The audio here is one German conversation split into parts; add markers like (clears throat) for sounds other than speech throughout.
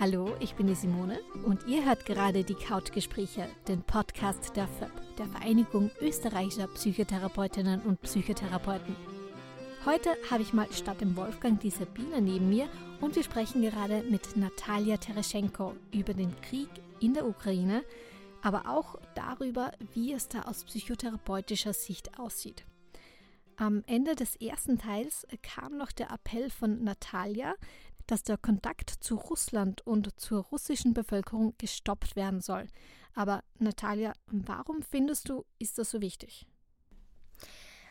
Hallo, ich bin die Simone und ihr hört gerade die Couchgespräche, den Podcast der FÖP, der Vereinigung österreichischer Psychotherapeutinnen und Psychotherapeuten. Heute habe ich mal statt dem Wolfgang die Sabine neben mir und wir sprechen gerade mit Natalia Tereschenko über den Krieg in der Ukraine, aber auch darüber, wie es da aus psychotherapeutischer Sicht aussieht. Am Ende des ersten Teils kam noch der Appell von Natalia, dass der Kontakt zu Russland und zur russischen Bevölkerung gestoppt werden soll. Aber Natalia, warum findest du, ist das so wichtig?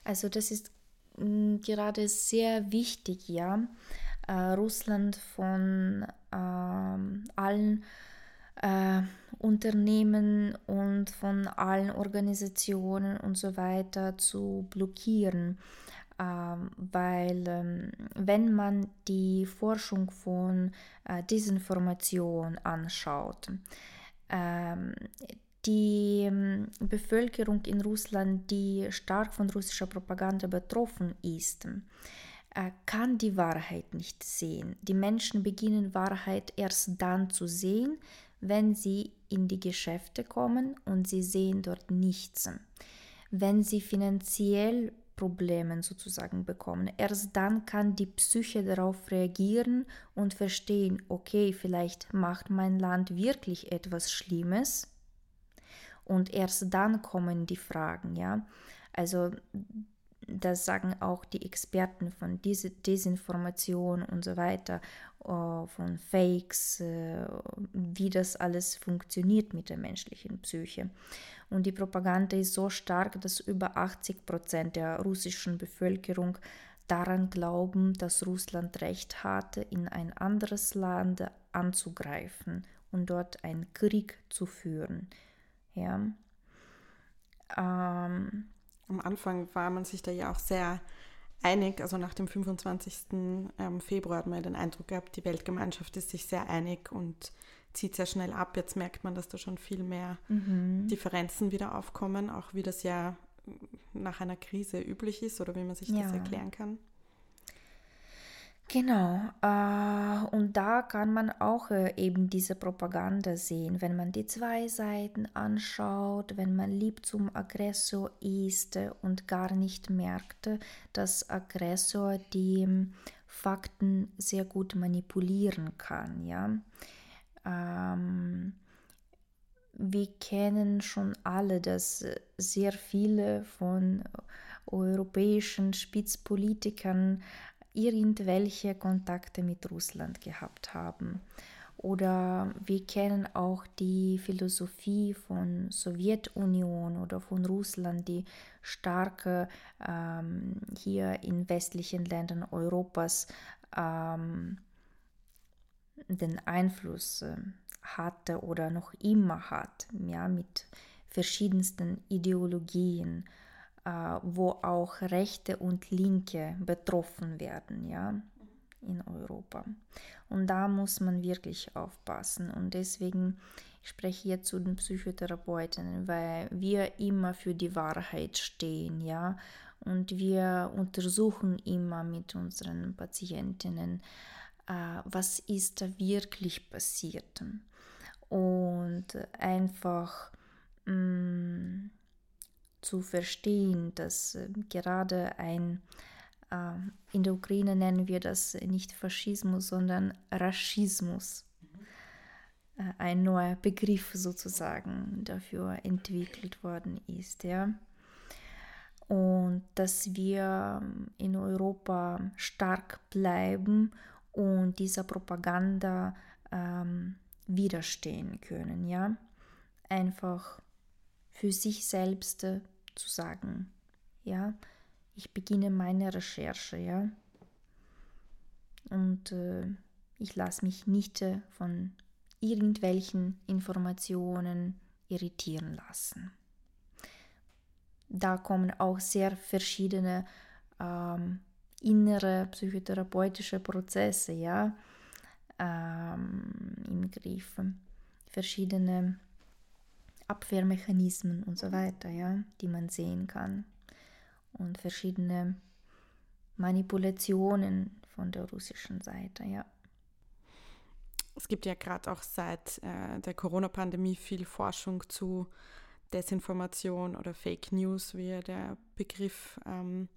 Also das ist mm, gerade sehr wichtig, ja. Äh, Russland von äh, allen äh, Unternehmen und von allen Organisationen und so weiter zu blockieren. Ähm, weil ähm, wenn man die Forschung von äh, Desinformation anschaut, ähm, die Bevölkerung in Russland, die stark von russischer Propaganda betroffen ist, äh, kann die Wahrheit nicht sehen. Die Menschen beginnen Wahrheit erst dann zu sehen, wenn sie in die Geschäfte kommen und sie sehen dort nichts. Wenn sie finanziell Problemen sozusagen bekommen. Erst dann kann die Psyche darauf reagieren und verstehen, okay, vielleicht macht mein Land wirklich etwas Schlimmes. Und erst dann kommen die Fragen, ja. Also das sagen auch die Experten von diese Desinformation und so weiter, äh, von Fakes, äh, wie das alles funktioniert mit der menschlichen Psyche. Und die Propaganda ist so stark, dass über 80 Prozent der russischen Bevölkerung daran glauben, dass Russland Recht hatte, in ein anderes Land anzugreifen und dort einen Krieg zu führen. Ja. Ähm, Am Anfang war man sich da ja auch sehr einig, also nach dem 25. Ähm, Februar hat man den Eindruck gehabt, die Weltgemeinschaft ist sich sehr einig und zieht sehr schnell ab. Jetzt merkt man, dass da schon viel mehr mhm. Differenzen wieder aufkommen, auch wie das ja nach einer Krise üblich ist oder wie man sich ja. das erklären kann. Genau, äh, und da kann man auch äh, eben diese Propaganda sehen, wenn man die zwei Seiten anschaut, wenn man lieb zum Aggressor ist und gar nicht merkt, dass Aggressor die Fakten sehr gut manipulieren kann, ja. Ähm, wir kennen schon alle, dass sehr viele von europäischen Spitzpolitikern irgendwelche Kontakte mit Russland gehabt haben. Oder wir kennen auch die Philosophie von Sowjetunion oder von Russland, die stark ähm, hier in westlichen Ländern Europas ähm, den Einfluss äh, hatte oder noch immer hat, ja, mit verschiedensten Ideologien, äh, wo auch Rechte und Linke betroffen werden, ja, in Europa. Und da muss man wirklich aufpassen. Und deswegen spreche ich jetzt zu den Psychotherapeuten, weil wir immer für die Wahrheit stehen, ja, und wir untersuchen immer mit unseren Patientinnen, was ist da wirklich passiert. Und einfach mh, mm, zu verstehen, dass äh, gerade ein, äh, in der Ukraine nennen wir das nicht Faschismus, sondern Raschismus, mhm. ein neuer Begriff sozusagen dafür entwickelt worden ist. Ja und dass wir in Europa stark bleiben und dieser Propaganda ähm, widerstehen können, ja. Einfach für sich selbst äh, zu sagen, ja, ich beginne meine Recherche, ja. Und äh, ich lasse mich nicht äh, von irgendwelchen Informationen irritieren lassen. Da kommen auch sehr verschiedene ähm, innere psychotherapeutische Prozesse ja, ähm, im Griff, verschiedene Abwehrmechanismen und so weiter, ja, die man sehen kann und verschiedene Manipulationen von der russischen Seite, ja. es gibt ja gerade auch seit äh, der Corona-Pandemie viel Forschung zu Desinformation oder Fake News, wie der Begriff ähm,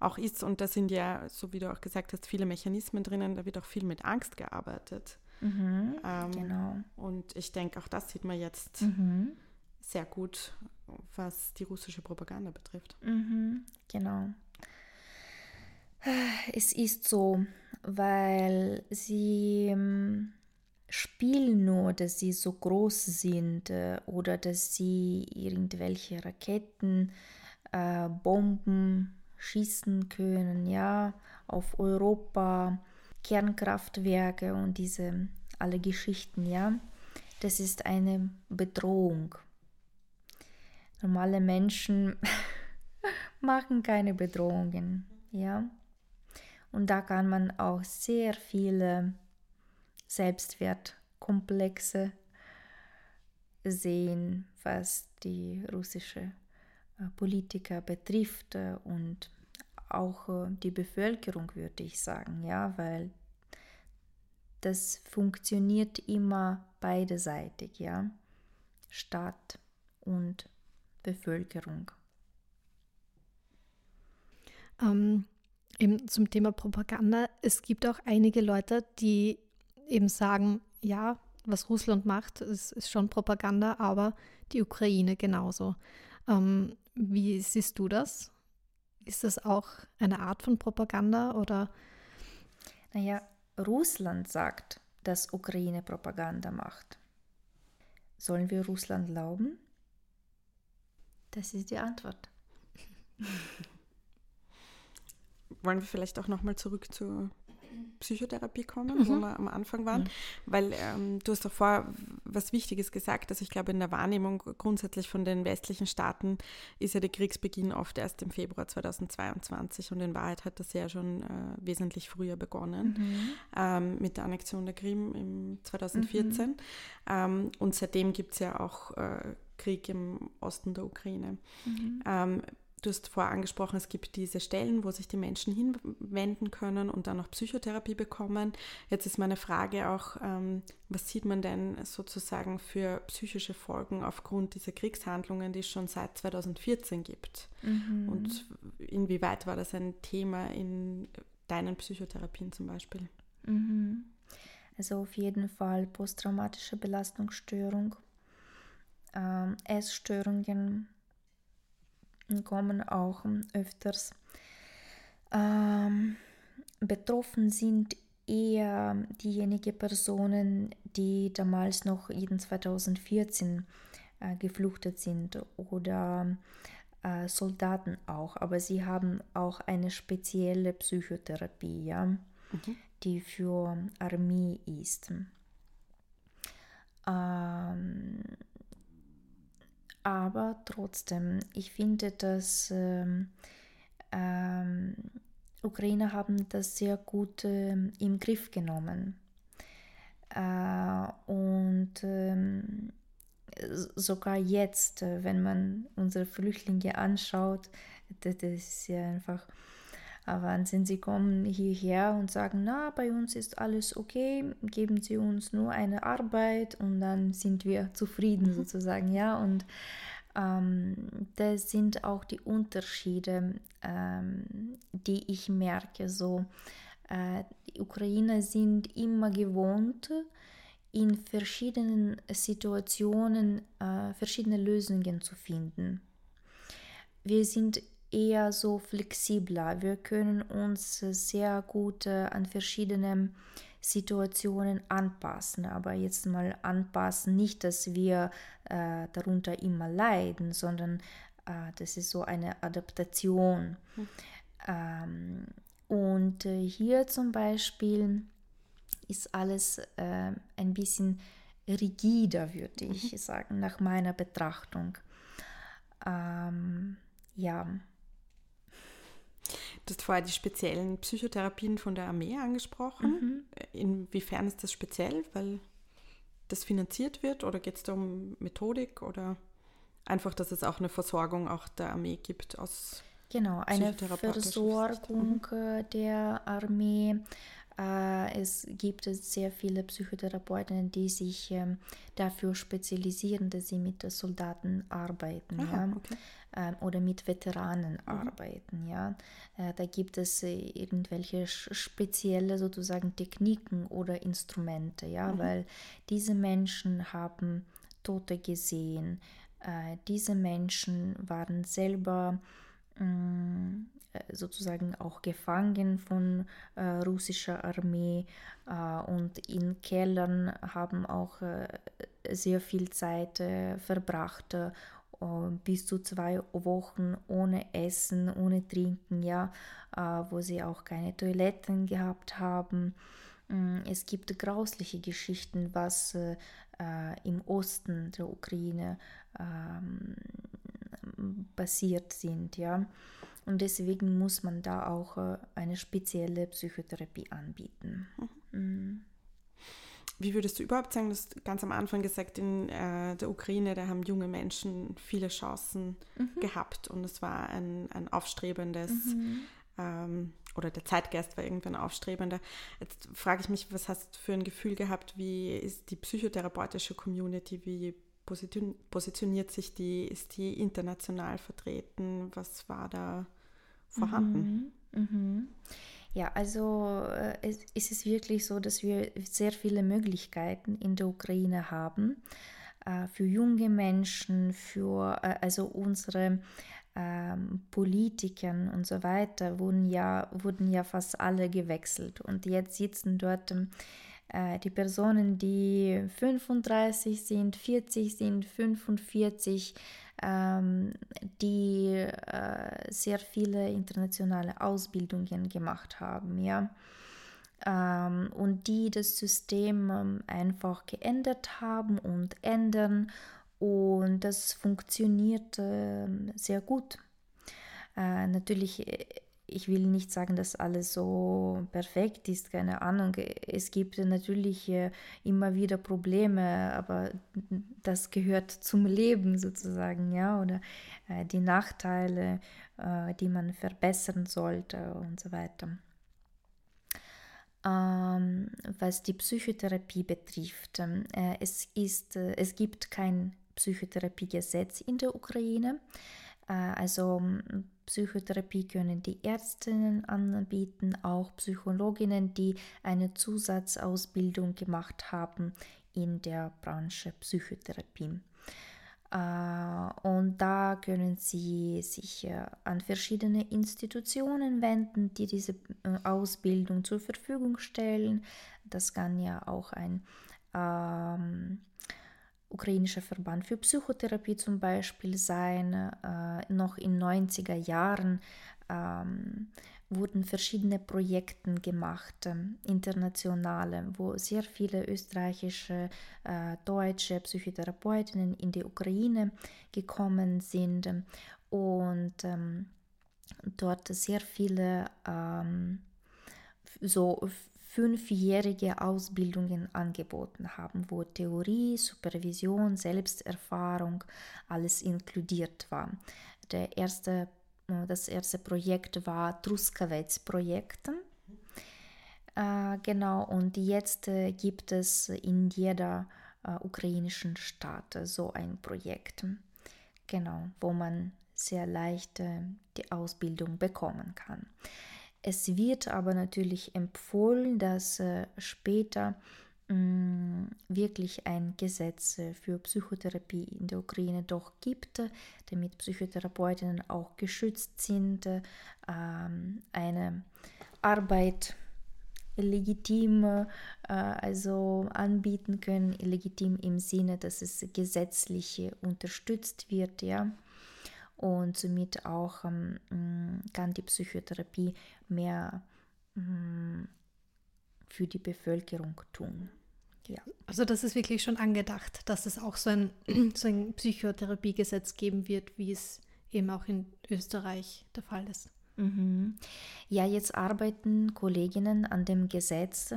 auch ist. Und da sind ja, so wie du auch gesagt hast, viele Mechanismen drinnen. Da wird auch viel mit Angst gearbeitet. Mhm, ähm, genau. Und ich denke, auch das sieht man jetzt mhm. sehr gut, was die russische Propaganda betrifft. Mhm, genau. Es ist so, weil sie spielen nur, dass sie so groß sind äh, oder dass sie irgendwelche Raketen, äh, Bomben schießen können, ja, auf Europa, Kernkraftwerke und diese alle Geschichten, ja. Das ist eine Bedrohung. Normale Menschen (laughs) machen keine Bedrohungen, ja. Und da kann man auch sehr viele Selbstwertkomplexe sehen, was die russische äh, Politiker betrifft äh, und auch äh, die Bevölkerung, würde ich sagen, ja, weil das funktioniert immer beiderseitig, ja, Staat und Bevölkerung. Ähm, eben zum Thema Propaganda. Es gibt auch einige Leute, die eben sagen, ja, was Russland macht, ist, ist schon Propaganda, aber die Ukraine genauso. Ähm, wie siehst du das? Ist das auch eine Art von Propaganda oder? Naja, Russland sagt, dass Ukraine Propaganda macht. Sollen wir Russland glauben? Das ist die Antwort. Wollen wir vielleicht auch nochmal zurück zu Psychotherapie kommen, mhm. wo wir am Anfang waren, mhm. weil ähm, du hast davor was Wichtiges gesagt. Also ich glaube, in der Wahrnehmung grundsätzlich von den westlichen Staaten ist ja der Kriegsbeginn oft erst im Februar 2022 und in Wahrheit hat das ja schon äh, wesentlich früher begonnen mhm. ähm, mit der Annexion der Krim im 2014. Mhm. Ähm, und seitdem gibt es ja auch äh, Krieg im Osten der Ukraine. Mhm. Ähm, Du hast vorher angesprochen, es gibt diese Stellen, wo sich die Menschen hinwenden können und dann auch Psychotherapie bekommen. Jetzt ist meine Frage auch, ähm, was sieht man denn sozusagen für psychische Folgen aufgrund dieser Kriegshandlungen, die es schon seit 2014 gibt? Mhm. Und inwieweit war das ein Thema in deinen Psychotherapien zum Beispiel? Mhm. Also auf jeden Fall posttraumatische Belastungsstörung, ähm, Essstörungen, kommen auch öfters. Ähm, betroffen sind eher diejenigen Personen, die damals noch in 2014 äh, gefluchtet sind oder äh, Soldaten auch, aber sie haben auch eine spezielle Psychotherapie, ja, mhm. die für Armee ist. Ähm, aber trotzdem, ich finde, dass ähm, ähm, Ukrainer haben das sehr gut äh, im Griff genommen. Äh, und ähm, sogar jetzt, äh, wenn man unsere Flüchtlinge anschaut, das ist ja einfach Wahnsinn. Sie kommen hierher und sagen, na, bei uns ist alles okay, geben Sie uns nur eine Arbeit und dann sind wir zufrieden mhm. sozusagen, ja. Und ähm, das sind auch die Unterschiede, ähm, die ich merke. So, äh, die Ukrainer sind immer gewohnt, in verschiedenen Situationen äh, verschiedene Lösungen zu finden. Wir sind eher so flexibler. Wir können uns sehr gut äh, an verschiedene Situationen anpassen. Aber jetzt mal anpassen, nicht, dass wir äh, darunter immer leiden, sondern äh, das ist so eine Adaptation. Mhm. Ähm, und äh, hier zum Beispiel ist alles äh, ein bisschen rigider, würde ich mhm. sagen, nach meiner Betrachtung. Ähm, ja. Du hast vorher die speziellen Psychotherapien von der Armee angesprochen. Mhm. Inwiefern ist das speziell? Weil das finanziert wird oder geht es da um Methodik oder einfach, dass es auch eine Versorgung auch der Armee gibt aus Genau, eine Versorgung mhm. der Armee Äh, es gibt sehr viele Psychotherapeuten, die sich ähm, dafür spezialisieren, dass sie mit Soldaten arbeiten Aha, ja? Okay. Ähm, oder mit Veteranen mhm. arbeiten. Ja? Äh, da gibt es äh, irgendwelche spezielle sozusagen Techniken oder Instrumente, ja? Mhm. weil diese Menschen haben Tote gesehen. diese Menschen waren selber mm, äh, sozusagen auch gefangen von äh, russischer Armee äh, und in Kellern haben auch äh, sehr viel Zeit äh, verbracht, äh, bis zu zwei Wochen ohne Essen, ohne Trinken, ja, wo sie auch keine Toiletten gehabt haben. Mm, es gibt grausliche Geschichten, was im Osten der Ukraine ähm, passiert sind, ja. Und deswegen muss man da auch äh, eine spezielle Psychotherapie anbieten. Mhm. Mhm. Wie würdest du überhaupt sagen, du hast ganz am Anfang gesagt, in äh, der Ukraine, da haben junge Menschen viele Chancen mhm. gehabt und es war ein, ein aufstrebendes, mhm. ähm, oder der Zeitgeist war irgendwann aufstrebender. Jetzt frage ich mich, was hast du für ein Gefühl gehabt, wie ist die psychotherapeutische Community, wie positioniert sich die, ist die international vertreten, was war da vorhanden. Mhm. Mhm. Ja, also äh, es, es wirklich so, dass wir sehr viele Möglichkeiten in der Ukraine haben äh, für junge Menschen, für äh, also unsere ähm, Politikern und so weiter wurden ja, wurden ja fast alle gewechselt und jetzt sitzen dort äh, die Personen, die 35 sind, 40 sind, 45 ähm, die äh, sehr viele internationale Ausbildungen gemacht haben, ja. Ähm, und die das System ähm, einfach geändert haben und ändern und das funktioniert äh, sehr gut. Äh, natürlich äh, ich will nicht sagen, dass alles so perfekt ist, keine Ahnung. Es gibt natürlich immer wieder Probleme, aber das gehört zum Leben sozusagen, ja, oder äh, die Nachteile, äh, die man verbessern sollte und so weiter. Ähm, was die Psychotherapie betrifft, äh, es, ist, es gibt kein Psychotherapiegesetz in der Ukraine. Also Psychotherapie können die Ärztinnen anbieten, auch Psychologinnen, die eine Zusatzausbildung gemacht haben in der Branche Psychotherapie. Äh, und da können Sie sich äh, an verschiedene Institutionen wenden, die diese äh, Ausbildung zur Verfügung stellen. Das kann ja auch ein ähm, ukrainischer Verband für Psychotherapie zum Beispiel sein. Äh, noch in 90er Jahren ähm, wurden verschiedene Projekte gemacht, äh, internationale, wo sehr viele österreichische, äh, deutsche Psychotherapeutinnen in die Ukraine gekommen sind und ähm, dort sehr viele ähm, so fünfjährige Ausbildungen angeboten haben, wo Theorie, Supervision, Selbsterfahrung alles inkludiert war. Der erste, äh, das erste Projekt war Truskavets-Projekt. Äh, genau, und jetzt äh, gibt es in jeder ukrainischen Stadt so ein Projekt. Genau, wo man sehr leicht die Ausbildung bekommen kann. Es wird aber natürlich empfohlen, dass äh, später mm, wirklich ein Gesetz äh, für Psychotherapie in der Ukraine doch gibt, damit Psychotherapeutinnen auch geschützt sind, äh, eine Arbeit legitim äh, also anbieten können, legitim im Sinne, dass es gesetzlich unterstützt wird, ja und somit auch ähm, mm, kann die Psychotherapie mehr ähm, für die Bevölkerung tun. Ja. Also das ist wirklich schon angedacht, dass es auch so ein, (clears throat) so ein Psychotherapiegesetz geben wird, wie es eben auch in Österreich der Fall ist. Mhm. Ja, jetzt arbeiten Kolleginnen an dem Gesetz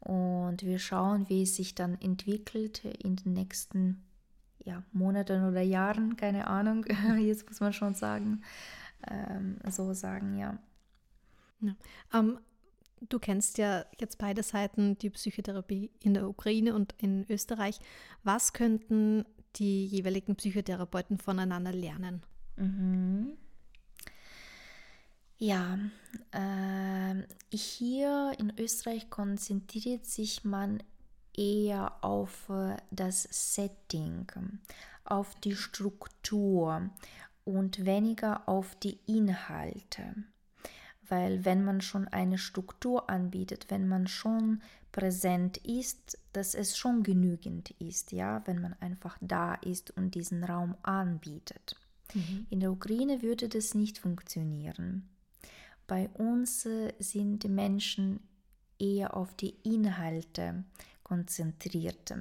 und wir schauen, wie es sich dann entwickelt in den nächsten ja, Monaten oder Jahren, keine Ahnung, (laughs) jetzt muss man schon sagen, ähm, so sagen, ja. ja. Ähm, Du kennst ja jetzt beide Seiten, die Psychotherapie in der Ukraine und in Österreich. Was könnten die jeweiligen Psychotherapeuten voneinander lernen? Mhm. Ja, äh, hier in Österreich konzentriert sich man eher auf äh, das Setting, auf die Struktur und weniger auf die Inhalte. Weil wenn man schon eine Struktur anbietet, wenn man schon präsent ist, dass es schon genügend ist, ja, wenn man einfach da ist und diesen Raum anbietet. Mhm. In der Ukraine würde das nicht funktionieren. Bei uns äh, sind die Menschen eher auf die Inhalte konzentriert.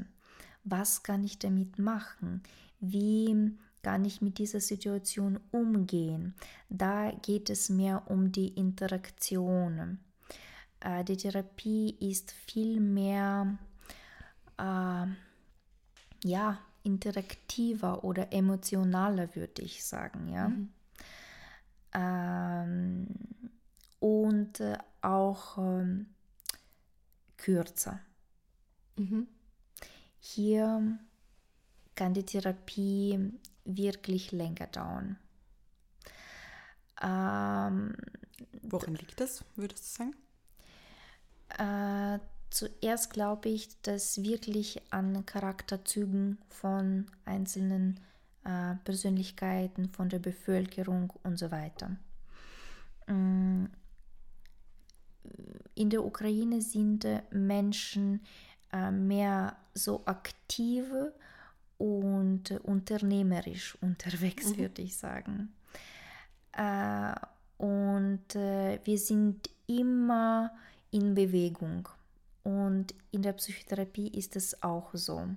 Was kann ich damit machen? Wie kann ich mit dieser Situation umgehen? Da geht es mehr um die Interaktion. Äh, die Therapie ist viel mehr äh, ja, interaktiver oder emotionaler, würde ich sagen. Ja? Mhm. Ähm, und äh, auch ähm, kürzer. Mhm. Hier kann die Therapie wirklich länger dauern. Ähm, Worin liegt das, würdest du sagen? Äh, zuerst glaube ich, dass wirklich an Charakterzügen von einzelnen äh, Persönlichkeiten, von der Bevölkerung und so weiter. Mm, in der Ukraine sind Menschen äh, mehr so aktiv und unternehmerisch (laughs) unterwegs, mhm. würde ich sagen. Äh, und äh, wir sind immer in Bewegung. Und in der Psychotherapie ist es auch so.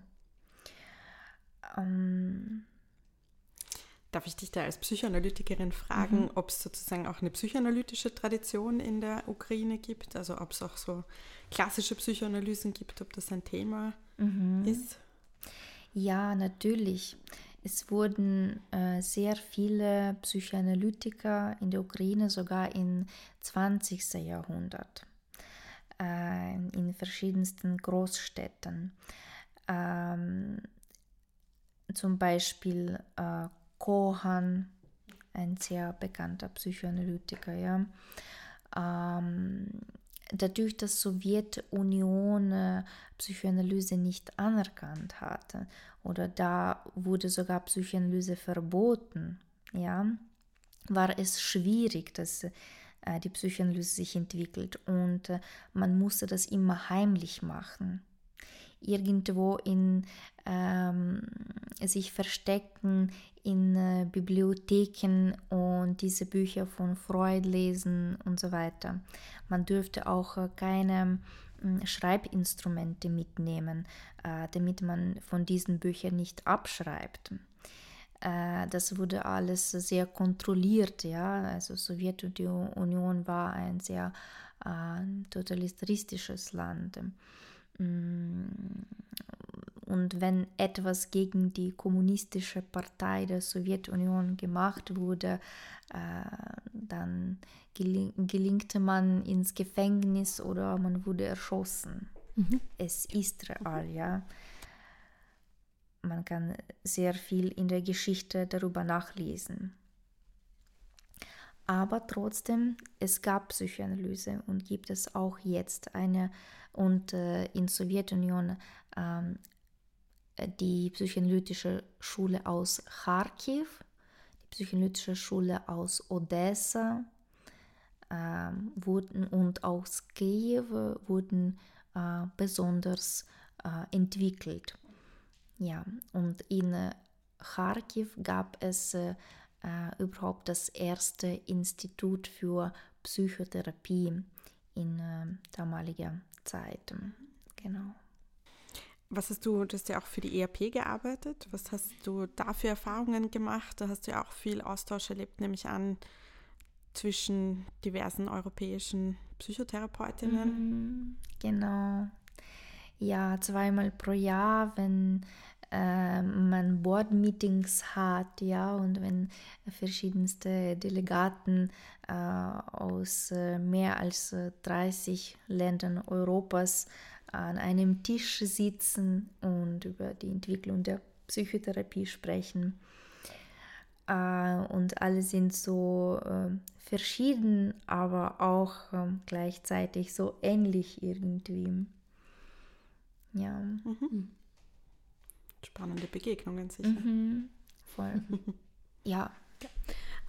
Ähm, Darf ich dich da als Psychoanalytikerin fragen, mhm. ob es sozusagen auch eine psychoanalytische Tradition in der Ukraine gibt? Also ob es auch so klassische Psychoanalysen gibt, ob das ein Thema mhm. ist? Ja, natürlich. Es wurden äh, sehr viele Psychoanalytiker in der Ukraine sogar im 20. Jahrhundert äh, in verschiedensten Großstädten. Ähm, zum Beispiel äh, Kohan, ein sehr bekannter Psychoanalytiker, ja. Ähm, dadurch, dass Sowjetunion äh, Psychoanalyse nicht anerkannt hatte oder da wurde sogar Psychoanalyse verboten, ja, war es schwierig, dass äh, die Psychoanalyse sich entwickelt und äh, man musste das immer heimlich machen irgendwo in ähm, sich verstecken in äh, Bibliotheken und diese Bücher von Freud lesen und so weiter. Man dürfte auch äh, keine äh, Schreibinstrumente mitnehmen, äh, damit man von diesen Büchern nicht abschreibt. Äh, das wurde alles sehr kontrolliert, ja. Also Sowjetunion war ein sehr äh, totalitaristisches Land. Mm, und wenn etwas gegen die kommunistische Partei der Sowjetunion gemacht wurde, äh, dann geling gelingte man ins Gefängnis oder man wurde erschossen. Mhm. Es ist real, ja. Man kann sehr viel in der Geschichte darüber nachlesen. Aber trotzdem, es gab Psychoanalyse und gibt es auch jetzt eine und äh, in Sowjetunion ähm, die psychoanalytische Schule aus Kharkiv, die psychoanalytische Schule aus Odessa ähm, wurden und aus Kiew wurden äh, besonders äh, entwickelt. Ja, und in äh, Kharkiv gab es äh, überhaupt das erste Institut für Psychotherapie in äh, damaliger Zeit. Genau. Was hast du, du hast ja auch für die ERP gearbeitet. Was hast du da für Erfahrungen gemacht? Da hast du ja auch viel Austausch erlebt, nehme ich an, zwischen diversen europäischen Psychotherapeutinnen. Mhm, genau. Ja, zweimal pro Jahr, wenn äh, man Board-Meetings hat, ja, und wenn verschiedenste Delegaten äh, aus äh, mehr als 30 Ländern Europas an einem Tisch sitzen und über die Entwicklung der Psychotherapie sprechen. Äh, und alle sind so äh, verschieden, aber auch äh, gleichzeitig so ähnlich irgendwie. Ja. Mhm. Spannende Begegnungen sicher. Mhm. Voll. (laughs) ja.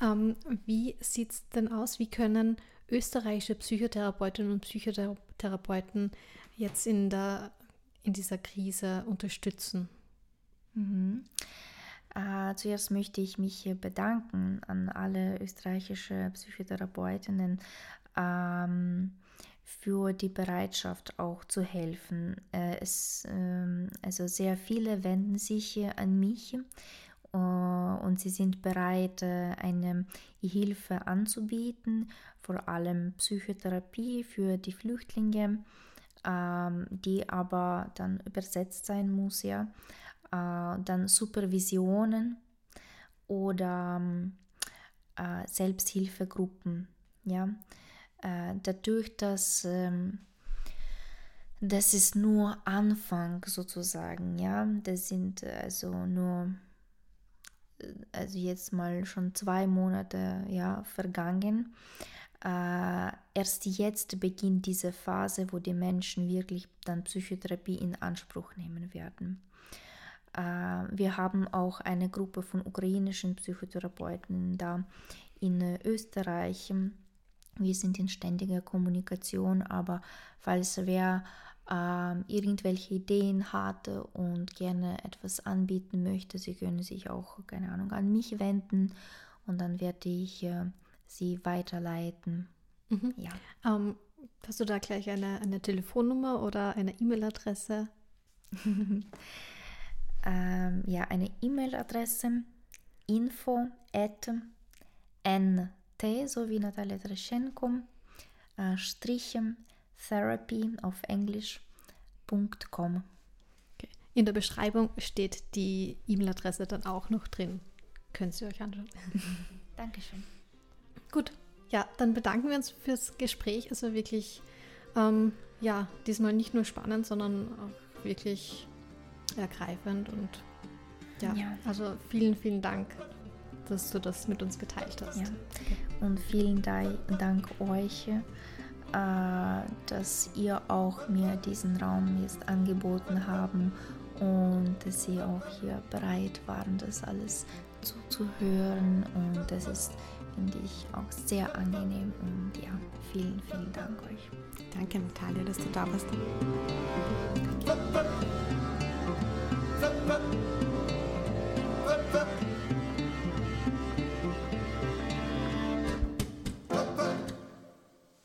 Ähm, wie sieht es denn aus? Wie können österreichische Psychotherapeutinnen und Psychotherapeuten jetzt in, der, in dieser Krise unterstützen? Mhm. Äh, zuerst möchte ich mich bedanken an alle österreichische Psychotherapeutinnen ähm, für die Bereitschaft auch zu helfen. Äh, es, äh, also sehr viele wenden sich an mich äh, und sie sind bereit, äh, eine Hilfe anzubieten, vor allem Psychotherapie für die Flüchtlinge, ähm, die aber dann übersetzt sein muss, ja dann Supervisionen oder äh, Selbsthilfegruppen. Ja? Äh, dadurch, dass ähm, das ist nur Anfang sozusagen, ja, das sind also nur also jetzt mal schon zwei Monate ja, vergangen. Äh, erst jetzt beginnt diese Phase, wo die Menschen wirklich dann Psychotherapie in Anspruch nehmen werden. Äh, wir haben auch eine Gruppe von ukrainischen Psychotherapeuten da in Österreich. Wir sind in ständiger Kommunikation, aber falls wer äh, irgendwelche Ideen hat und gerne etwas anbieten möchte, sie können sich auch, keine Ahnung, an mich wenden und dann werde ich äh, sie weiterleiten. Mhm. Ja. Ähm, hast du da gleich eine, eine Telefonnummer oder eine E-Mail-Adresse? (laughs) ähm, ja, eine E-Mail-Adresse info at nt, so wie Natalia Treschenko, äh, Striche therapy auf Englisch.com. Okay. In der Beschreibung steht die E-Mail-Adresse dann auch noch drin. Können Sie euch anschauen. (laughs) Dankeschön. Gut, ja, dann bedanken wir uns fürs Gespräch. Also wirklich, ähm, ja, diesmal nicht nur spannend, sondern auch wirklich ergreifend und ja, ja, also vielen, vielen Dank, dass du das mit uns geteilt hast. Ja. Und vielen Dank euch, äh, dass ihr auch mir diesen Raum jetzt angeboten haben und dass sie auch hier bereit waren, das alles zuzuhören. Und das ist, finde ich, auch sehr angenehm. Und ja, vielen, vielen Dank euch. Danke, Natalia, dass du da warst.